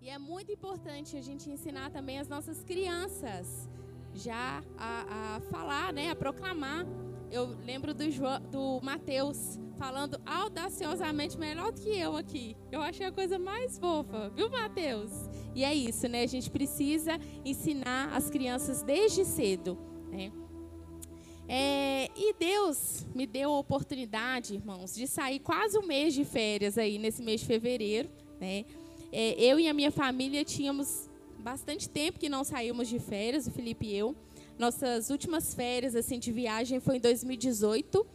E é muito importante a gente ensinar também as nossas crianças já a, a falar, né, a proclamar. Eu lembro do, João, do Mateus falando audaciosamente melhor do que eu aqui. Eu achei a coisa mais fofa, viu, Mateus? E é isso, né? A gente precisa ensinar as crianças desde cedo, né? É, e Deus me deu a oportunidade, irmãos, de sair quase um mês de férias aí nesse mês de fevereiro, né? É, eu e a minha família tínhamos bastante tempo que não saímos de férias, o Felipe e eu. Nossas últimas férias assim de viagem foi em 2018.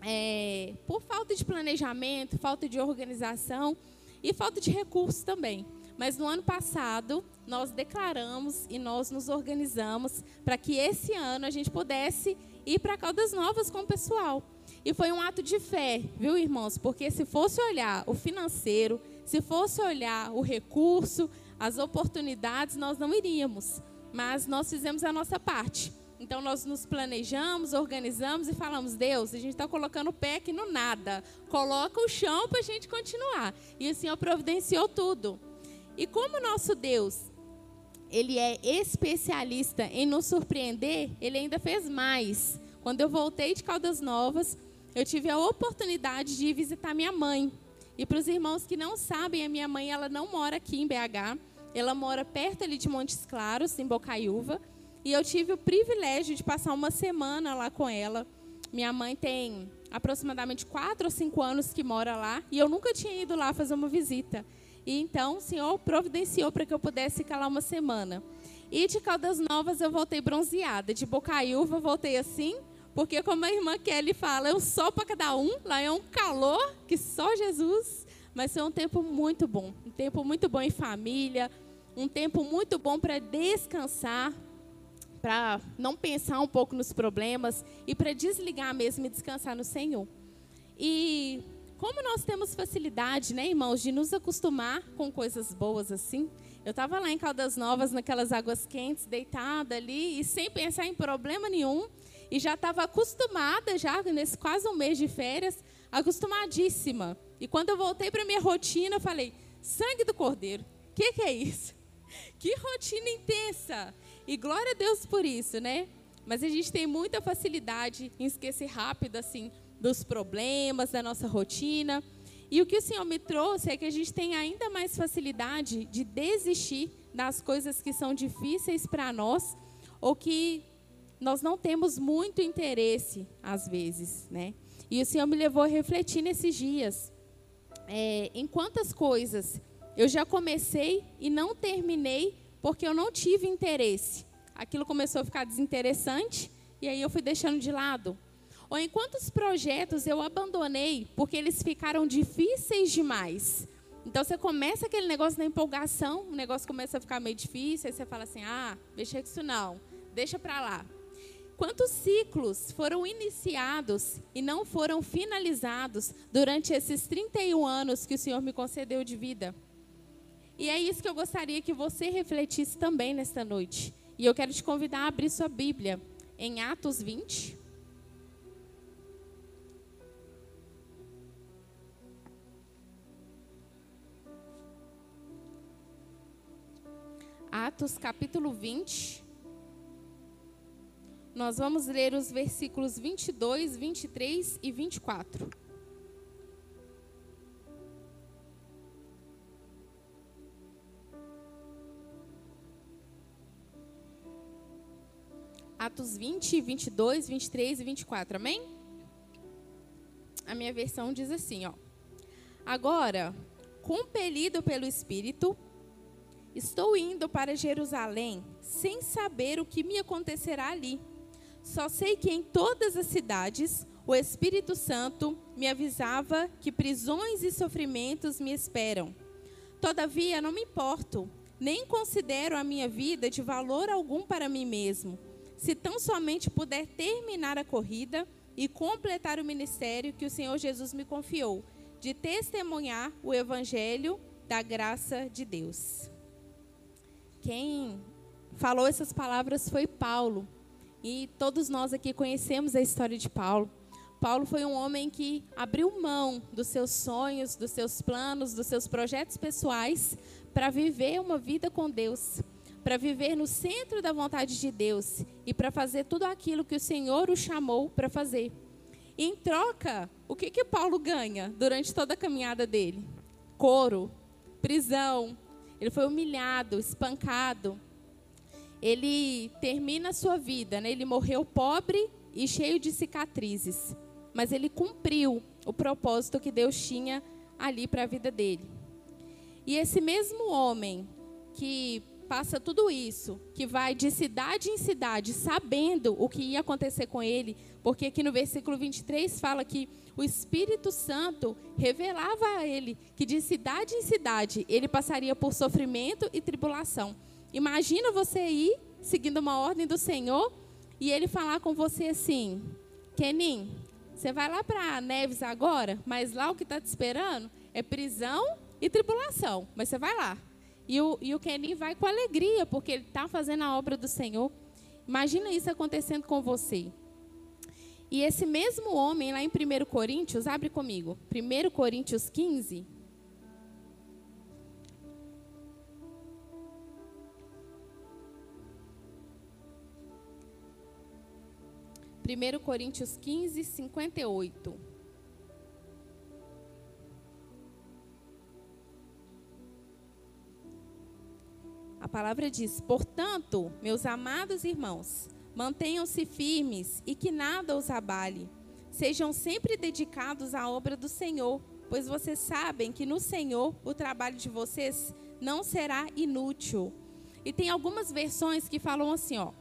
É, por falta de planejamento, falta de organização e falta de recursos também. Mas no ano passado, nós declaramos e nós nos organizamos para que esse ano a gente pudesse ir para Caldas Novas com o pessoal. E foi um ato de fé, viu, irmãos? Porque se fosse olhar o financeiro, se fosse olhar o recurso, as oportunidades, nós não iríamos. Mas nós fizemos a nossa parte. Então nós nos planejamos, organizamos e falamos: Deus, a gente está colocando o pé aqui no nada. Coloca o chão para a gente continuar. E o Senhor providenciou tudo. E como nosso Deus, ele é especialista em nos surpreender, ele ainda fez mais. Quando eu voltei de Caldas Novas, eu tive a oportunidade de ir visitar minha mãe. E para os irmãos que não sabem, a minha mãe ela não mora aqui em BH. Ela mora perto ali de Montes Claros, em Bocaiúva. E eu tive o privilégio de passar uma semana lá com ela. Minha mãe tem aproximadamente quatro ou cinco anos que mora lá. E eu nunca tinha ido lá fazer uma visita. E então o Senhor providenciou para que eu pudesse ficar lá uma semana. E de Caldas Novas eu voltei bronzeada. De Bocaiúva eu voltei assim, porque como a irmã Kelly fala, é um sol para cada um. Lá é um calor que só Jesus. Mas foi um tempo muito bom. Um tempo muito bom em família, um tempo muito bom para descansar, para não pensar um pouco nos problemas e para desligar mesmo e descansar no Senhor. E como nós temos facilidade, né, irmãos, de nos acostumar com coisas boas assim. Eu estava lá em Caldas Novas, naquelas águas quentes, deitada ali e sem pensar em problema nenhum. E já estava acostumada, já nesse quase um mês de férias, acostumadíssima. E quando eu voltei para minha rotina, eu falei: sangue do cordeiro, o que, que é isso? Que rotina intensa! E glória a Deus por isso, né? Mas a gente tem muita facilidade em esquecer rápido, assim, dos problemas, da nossa rotina. E o que o Senhor me trouxe é que a gente tem ainda mais facilidade de desistir das coisas que são difíceis para nós ou que nós não temos muito interesse, às vezes, né? E o Senhor me levou a refletir nesses dias. É, em quantas coisas eu já comecei e não terminei porque eu não tive interesse. Aquilo começou a ficar desinteressante e aí eu fui deixando de lado. Ou em quantos projetos eu abandonei porque eles ficaram difíceis demais. Então você começa aquele negócio da empolgação, o negócio começa a ficar meio difícil, aí você fala assim: ah, deixa isso não, deixa para lá. Quantos ciclos foram iniciados e não foram finalizados durante esses 31 anos que o Senhor me concedeu de vida? E é isso que eu gostaria que você refletisse também nesta noite. E eu quero te convidar a abrir sua Bíblia em Atos 20. Atos capítulo 20. Nós vamos ler os versículos 22, 23 e 24. Atos 20, 22, 23 e 24, amém? A minha versão diz assim, ó. Agora, compelido pelo Espírito, estou indo para Jerusalém, sem saber o que me acontecerá ali. Só sei que em todas as cidades o Espírito Santo me avisava que prisões e sofrimentos me esperam. Todavia, não me importo, nem considero a minha vida de valor algum para mim mesmo se tão somente puder terminar a corrida e completar o ministério que o Senhor Jesus me confiou, de testemunhar o evangelho da graça de Deus. Quem falou essas palavras foi Paulo. E todos nós aqui conhecemos a história de Paulo. Paulo foi um homem que abriu mão dos seus sonhos, dos seus planos, dos seus projetos pessoais para viver uma vida com Deus, para viver no centro da vontade de Deus e para fazer tudo aquilo que o Senhor o chamou para fazer. E em troca, o que que Paulo ganha durante toda a caminhada dele? Couro, prisão. Ele foi humilhado, espancado. Ele termina a sua vida, né? Ele morreu pobre e cheio de cicatrizes, mas ele cumpriu o propósito que Deus tinha ali para a vida dele. E esse mesmo homem que passa tudo isso, que vai de cidade em cidade, sabendo o que ia acontecer com ele, porque aqui no versículo 23 fala que o Espírito Santo revelava a ele que de cidade em cidade ele passaria por sofrimento e tribulação. Imagina você ir seguindo uma ordem do Senhor e ele falar com você assim: Kenin, você vai lá para Neves agora, mas lá o que está te esperando é prisão e tribulação. Mas você vai lá. E o, e o Kenin vai com alegria, porque ele está fazendo a obra do Senhor. Imagina isso acontecendo com você. E esse mesmo homem, lá em 1 Coríntios, abre comigo, 1 Coríntios 15. 1 Coríntios 15, 58. A palavra diz: Portanto, meus amados irmãos, mantenham-se firmes e que nada os abale. Sejam sempre dedicados à obra do Senhor, pois vocês sabem que no Senhor o trabalho de vocês não será inútil. E tem algumas versões que falam assim, ó: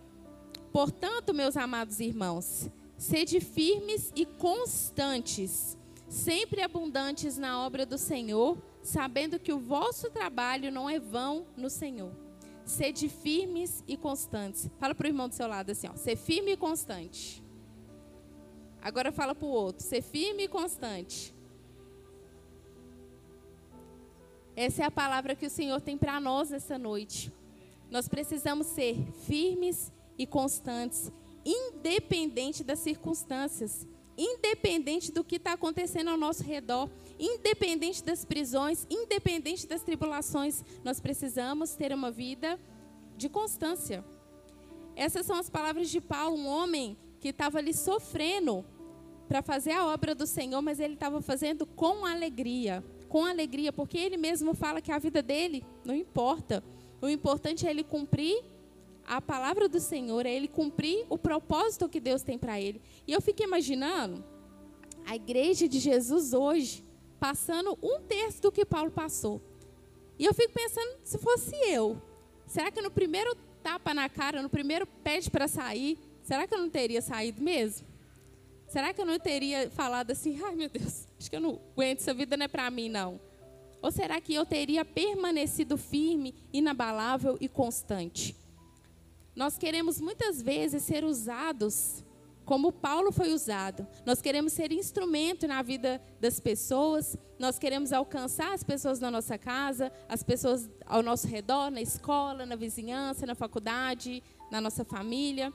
Portanto, meus amados irmãos, sede firmes e constantes, sempre abundantes na obra do Senhor, sabendo que o vosso trabalho não é vão no Senhor. Sede firmes e constantes. Fala para o irmão do seu lado assim, ó, ser firme e constante. Agora fala para o outro, ser firme e constante. Essa é a palavra que o Senhor tem para nós essa noite. Nós precisamos ser firmes e constantes, independente das circunstâncias, independente do que está acontecendo ao nosso redor, independente das prisões, independente das tribulações, nós precisamos ter uma vida de constância. Essas são as palavras de Paulo, um homem que estava ali sofrendo para fazer a obra do Senhor, mas ele estava fazendo com alegria, com alegria, porque ele mesmo fala que a vida dele não importa. O importante é ele cumprir a palavra do Senhor, é ele cumprir o propósito que Deus tem para ele. E eu fico imaginando a igreja de Jesus hoje passando um terço do que Paulo passou. E eu fico pensando, se fosse eu, será que no primeiro tapa na cara, no primeiro pede para sair, será que eu não teria saído mesmo? Será que eu não teria falado assim, ai meu Deus, acho que eu não aguento, essa vida não é para mim não? Ou será que eu teria permanecido firme, inabalável e constante? Nós queremos muitas vezes ser usados como Paulo foi usado. Nós queremos ser instrumento na vida das pessoas, nós queremos alcançar as pessoas na nossa casa, as pessoas ao nosso redor, na escola, na vizinhança, na faculdade, na nossa família.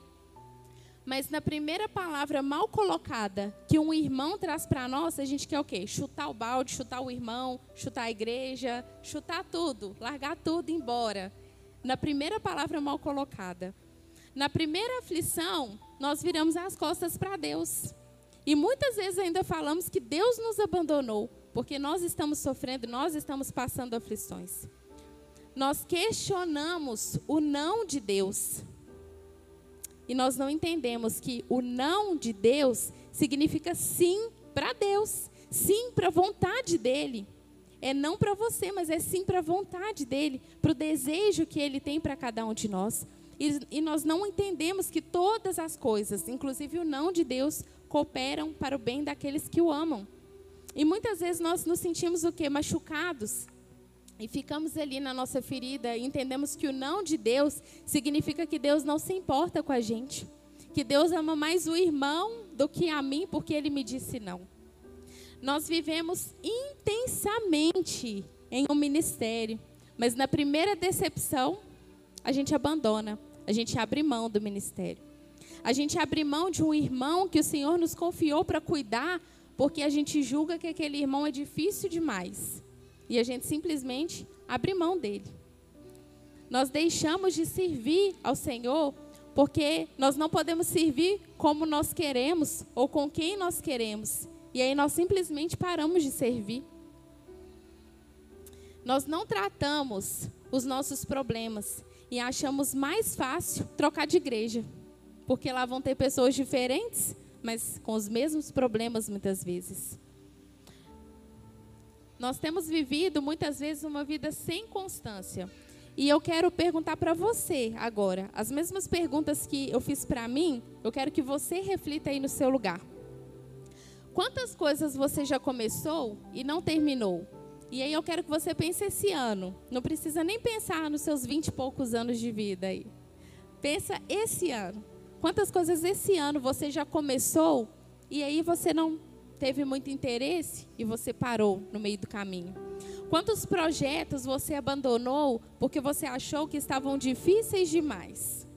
Mas na primeira palavra mal colocada que um irmão traz para nós, a gente quer o quê? Chutar o balde, chutar o irmão, chutar a igreja, chutar tudo, largar tudo e ir embora na primeira palavra mal colocada. Na primeira aflição, nós viramos as costas para Deus. E muitas vezes ainda falamos que Deus nos abandonou, porque nós estamos sofrendo, nós estamos passando aflições. Nós questionamos o não de Deus. E nós não entendemos que o não de Deus significa sim para Deus, sim para a vontade dele é não para você, mas é sim para a vontade dele, para o desejo que ele tem para cada um de nós. E, e, nós não entendemos que todas as coisas, inclusive o não de Deus, cooperam para o bem daqueles que o amam. E muitas vezes nós nos sentimos o quê? Machucados. E ficamos ali na nossa ferida e entendemos que o não de Deus significa que Deus não se importa com a gente. Que Deus ama mais o irmão do que a mim, porque ele me disse não nós vivemos intensamente em um ministério, mas na primeira decepção, a gente abandona, a gente abre mão do ministério. A gente abre mão de um irmão que o Senhor nos confiou para cuidar, porque a gente julga que aquele irmão é difícil demais. E a gente simplesmente abre mão dele. Nós deixamos de servir ao Senhor porque nós não podemos servir como nós queremos ou com quem nós queremos. E aí nós simplesmente paramos de servir. Nós não tratamos os nossos problemas e achamos mais fácil trocar de igreja, porque lá vão ter pessoas diferentes, mas com os mesmos problemas muitas vezes. Nós temos vivido muitas vezes uma vida sem constância. E eu quero perguntar para você agora, as mesmas perguntas que eu fiz para mim, eu quero que você reflita aí no seu lugar. Quantas coisas você já começou e não terminou? E aí eu quero que você pense esse ano. Não precisa nem pensar nos seus vinte e poucos anos de vida aí. Pensa esse ano. Quantas coisas esse ano você já começou e aí você não teve muito interesse e você parou no meio do caminho? Quantos projetos você abandonou porque você achou que estavam difíceis demais?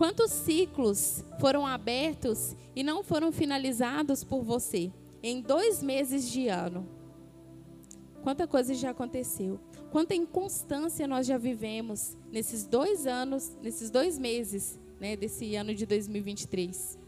Quantos ciclos foram abertos e não foram finalizados por você em dois meses de ano? Quanta coisa já aconteceu. Quanta inconstância nós já vivemos nesses dois anos, nesses dois meses, né, desse ano de 2023.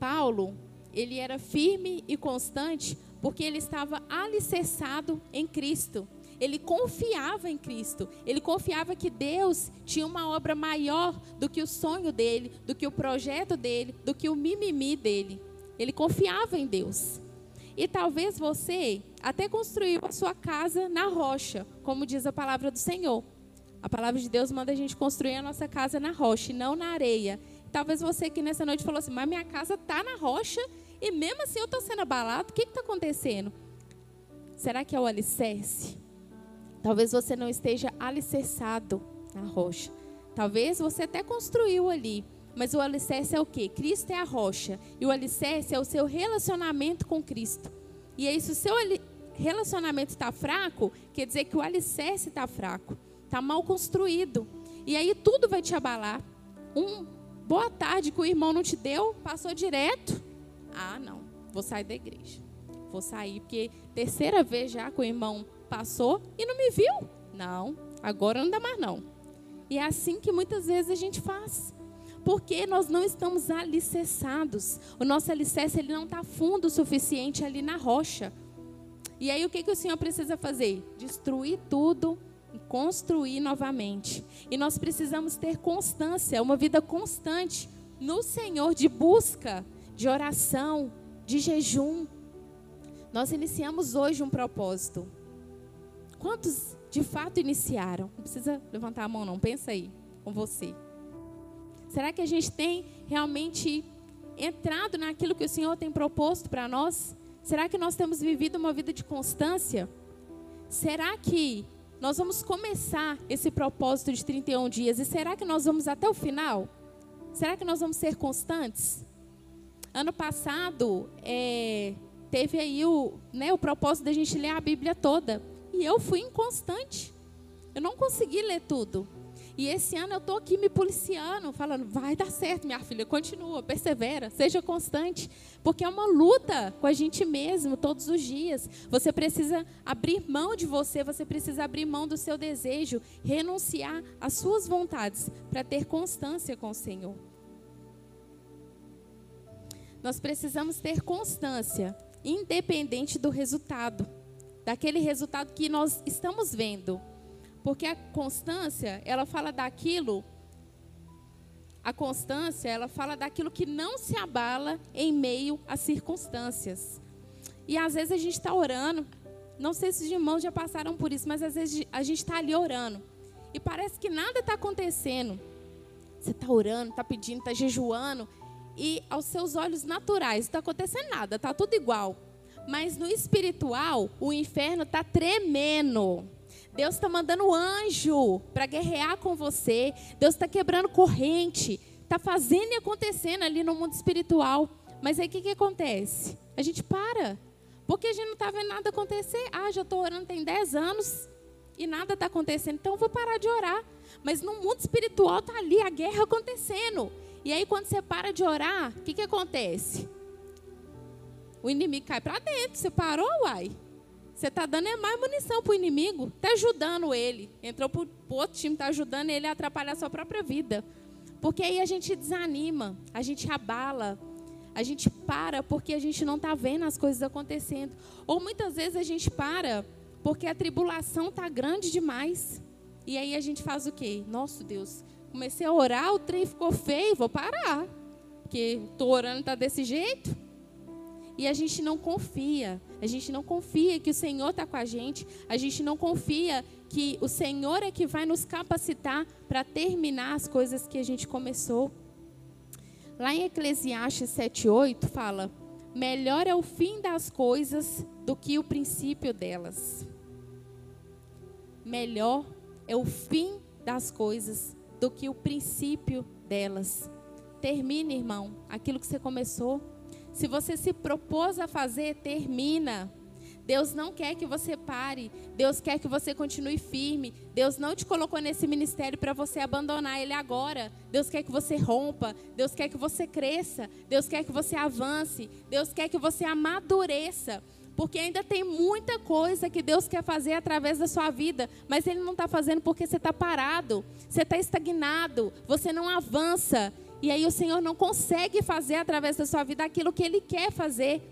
Paulo, ele era firme e constante porque ele estava alicerçado em Cristo. Ele confiava em Cristo. Ele confiava que Deus tinha uma obra maior do que o sonho dele, do que o projeto dele, do que o mimimi dele. Ele confiava em Deus. E talvez você até construiu a sua casa na rocha, como diz a palavra do Senhor. A palavra de Deus manda a gente construir a nossa casa na rocha e não na areia. Talvez você que nessa noite falou assim, mas minha casa está na rocha e mesmo assim eu estou sendo abalado. O que está acontecendo? Será que é o alicerce? Talvez você não esteja alicerçado na rocha. Talvez você até construiu ali, mas o alicerce é o quê? Cristo é a rocha. E o alicerce é o seu relacionamento com Cristo. E aí, se o seu relacionamento está fraco, quer dizer que o alicerce está fraco, está mal construído. E aí tudo vai te abalar. Um boa tarde que o irmão não te deu, passou direto. Ah, não, vou sair da igreja. Vou sair, porque terceira vez já que o irmão passou e não me viu. Não, agora não dá mais não. E é assim que muitas vezes a gente faz porque nós não estamos alicerçados. O nosso alicerce ele não está fundo o suficiente ali na rocha. E aí o que, que o Senhor precisa fazer? Destruir tudo e construir novamente. E nós precisamos ter constância, uma vida constante no Senhor de busca, de oração, de jejum. Nós iniciamos hoje um propósito. Quantos de fato iniciaram? Não precisa levantar a mão, não. Pensa aí com você. Será que a gente tem realmente entrado naquilo que o Senhor tem proposto para nós? Será que nós temos vivido uma vida de constância? Será que nós vamos começar esse propósito de 31 dias e será que nós vamos até o final? Será que nós vamos ser constantes? Ano passado, é, teve aí o, né, o propósito da gente ler a Bíblia toda. E eu fui inconstante. Eu não consegui ler tudo. E esse ano eu estou aqui me policiando, falando, vai dar certo, minha filha, continua, persevera, seja constante. Porque é uma luta com a gente mesmo todos os dias. Você precisa abrir mão de você, você precisa abrir mão do seu desejo, renunciar às suas vontades para ter constância com o Senhor. Nós precisamos ter constância, independente do resultado, daquele resultado que nós estamos vendo. Porque a constância, ela fala daquilo. A constância, ela fala daquilo que não se abala em meio às circunstâncias. E às vezes a gente está orando. Não sei se os irmãos já passaram por isso, mas às vezes a gente está ali orando. E parece que nada está acontecendo. Você está orando, está pedindo, está jejuando. E aos seus olhos naturais, não está acontecendo nada, está tudo igual. Mas no espiritual, o inferno está tremendo. Deus está mandando anjo para guerrear com você. Deus está quebrando corrente. Está fazendo e acontecendo ali no mundo espiritual. Mas aí o que, que acontece? A gente para. Porque a gente não está vendo nada acontecer. Ah, já estou orando tem 10 anos e nada está acontecendo. Então eu vou parar de orar. Mas no mundo espiritual está ali a guerra acontecendo. E aí quando você para de orar, o que, que acontece? O inimigo cai para dentro. Você parou, uai. Você está dando é mais munição para o inimigo. Está ajudando ele. Entrou para outro time, está ajudando ele a atrapalhar a sua própria vida. Porque aí a gente desanima, a gente abala, a gente para porque a gente não está vendo as coisas acontecendo. Ou muitas vezes a gente para porque a tribulação está grande demais. E aí a gente faz o quê? Nosso Deus, comecei a orar, o trem ficou feio, vou parar. Porque estou orando está desse jeito. E a gente não confia. A gente não confia que o Senhor está com a gente. A gente não confia que o Senhor é que vai nos capacitar para terminar as coisas que a gente começou. Lá em Eclesiastes 7,8 fala: Melhor é o fim das coisas do que o princípio delas. Melhor é o fim das coisas do que o princípio delas. Termine, irmão, aquilo que você começou. Se você se propôs a fazer, termina. Deus não quer que você pare. Deus quer que você continue firme. Deus não te colocou nesse ministério para você abandonar ele agora. Deus quer que você rompa. Deus quer que você cresça. Deus quer que você avance. Deus quer que você amadureça. Porque ainda tem muita coisa que Deus quer fazer através da sua vida, mas Ele não está fazendo porque você está parado, você está estagnado, você não avança. E aí o Senhor não consegue fazer através da sua vida aquilo que Ele quer fazer.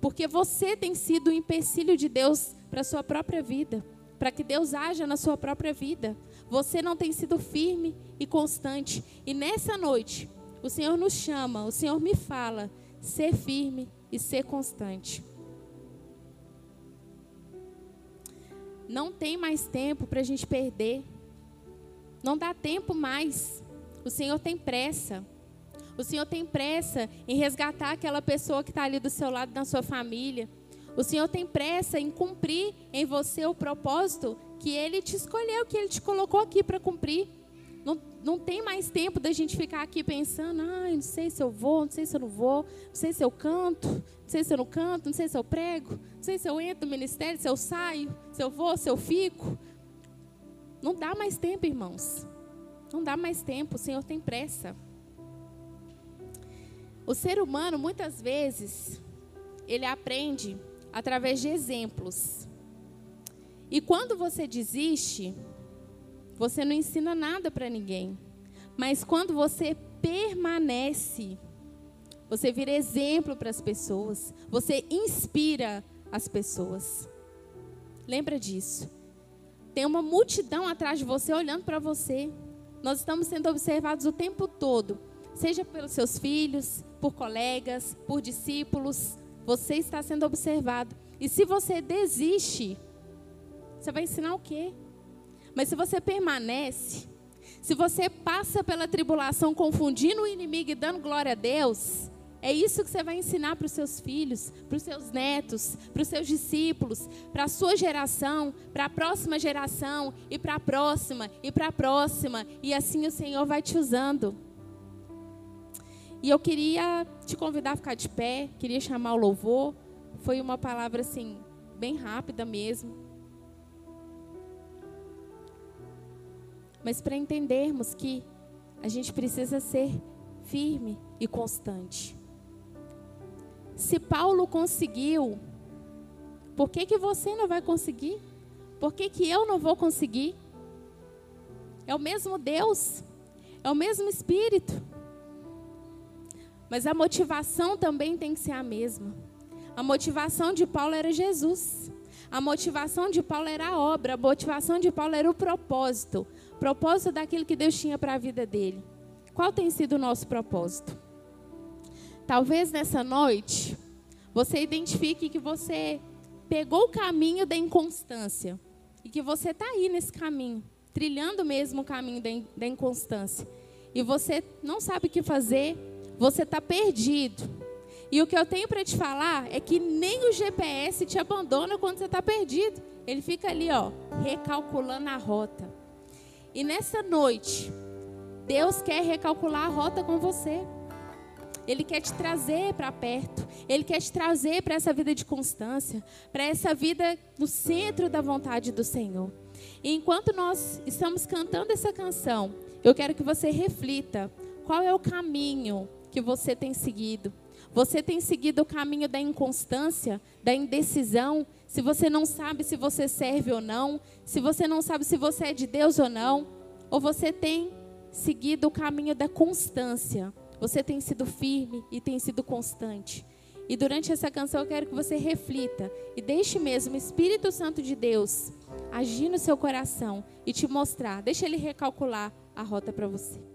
Porque você tem sido o empecilho de Deus para a sua própria vida, para que Deus haja na sua própria vida. Você não tem sido firme e constante. E nessa noite, o Senhor nos chama, o Senhor me fala, ser firme e ser constante. Não tem mais tempo para a gente perder. Não dá tempo mais. O Senhor tem pressa. O Senhor tem pressa em resgatar aquela pessoa que está ali do seu lado, na sua família. O Senhor tem pressa em cumprir em você o propósito que Ele te escolheu, que Ele te colocou aqui para cumprir. Não, não tem mais tempo da gente ficar aqui pensando, ah, não sei se eu vou, não sei se eu não vou, não sei se eu canto, não sei se eu não canto, não sei se eu prego, não sei se eu entro no ministério, se eu saio, se eu vou, se eu fico. Não dá mais tempo, irmãos. Não dá mais tempo, o Senhor tem pressa. O ser humano, muitas vezes, ele aprende através de exemplos. E quando você desiste, você não ensina nada para ninguém. Mas quando você permanece, você vira exemplo para as pessoas, você inspira as pessoas. Lembra disso. Tem uma multidão atrás de você olhando para você. Nós estamos sendo observados o tempo todo seja pelos seus filhos, por colegas, por discípulos, você está sendo observado. E se você desiste, você vai ensinar o quê? Mas se você permanece, se você passa pela tribulação confundindo o inimigo e dando glória a Deus, é isso que você vai ensinar para os seus filhos, para os seus netos, para os seus discípulos, para a sua geração, para a próxima geração, e para a próxima, e para a próxima. E assim o Senhor vai te usando. E eu queria te convidar a ficar de pé, queria chamar o louvor. Foi uma palavra assim, bem rápida mesmo. Mas para entendermos que a gente precisa ser firme e constante. Se Paulo conseguiu, por que, que você não vai conseguir? Por que, que eu não vou conseguir? É o mesmo Deus, é o mesmo Espírito. Mas a motivação também tem que ser a mesma. A motivação de Paulo era Jesus. A motivação de Paulo era a obra. A motivação de Paulo era o propósito. Propósito daquilo que Deus tinha para a vida dele. Qual tem sido o nosso propósito? Talvez nessa noite você identifique que você pegou o caminho da inconstância e que você está aí nesse caminho, trilhando mesmo o caminho da inconstância. E você não sabe o que fazer, você está perdido. E o que eu tenho para te falar é que nem o GPS te abandona quando você está perdido. Ele fica ali, ó, recalculando a rota. E nessa noite, Deus quer recalcular a rota com você. Ele quer te trazer para perto. Ele quer te trazer para essa vida de constância, para essa vida no centro da vontade do Senhor. E enquanto nós estamos cantando essa canção, eu quero que você reflita qual é o caminho que você tem seguido. Você tem seguido o caminho da inconstância, da indecisão, se você não sabe se você serve ou não, se você não sabe se você é de Deus ou não, ou você tem seguido o caminho da constância, você tem sido firme e tem sido constante. E durante essa canção eu quero que você reflita e deixe mesmo o Espírito Santo de Deus agir no seu coração e te mostrar, deixe ele recalcular a rota para você.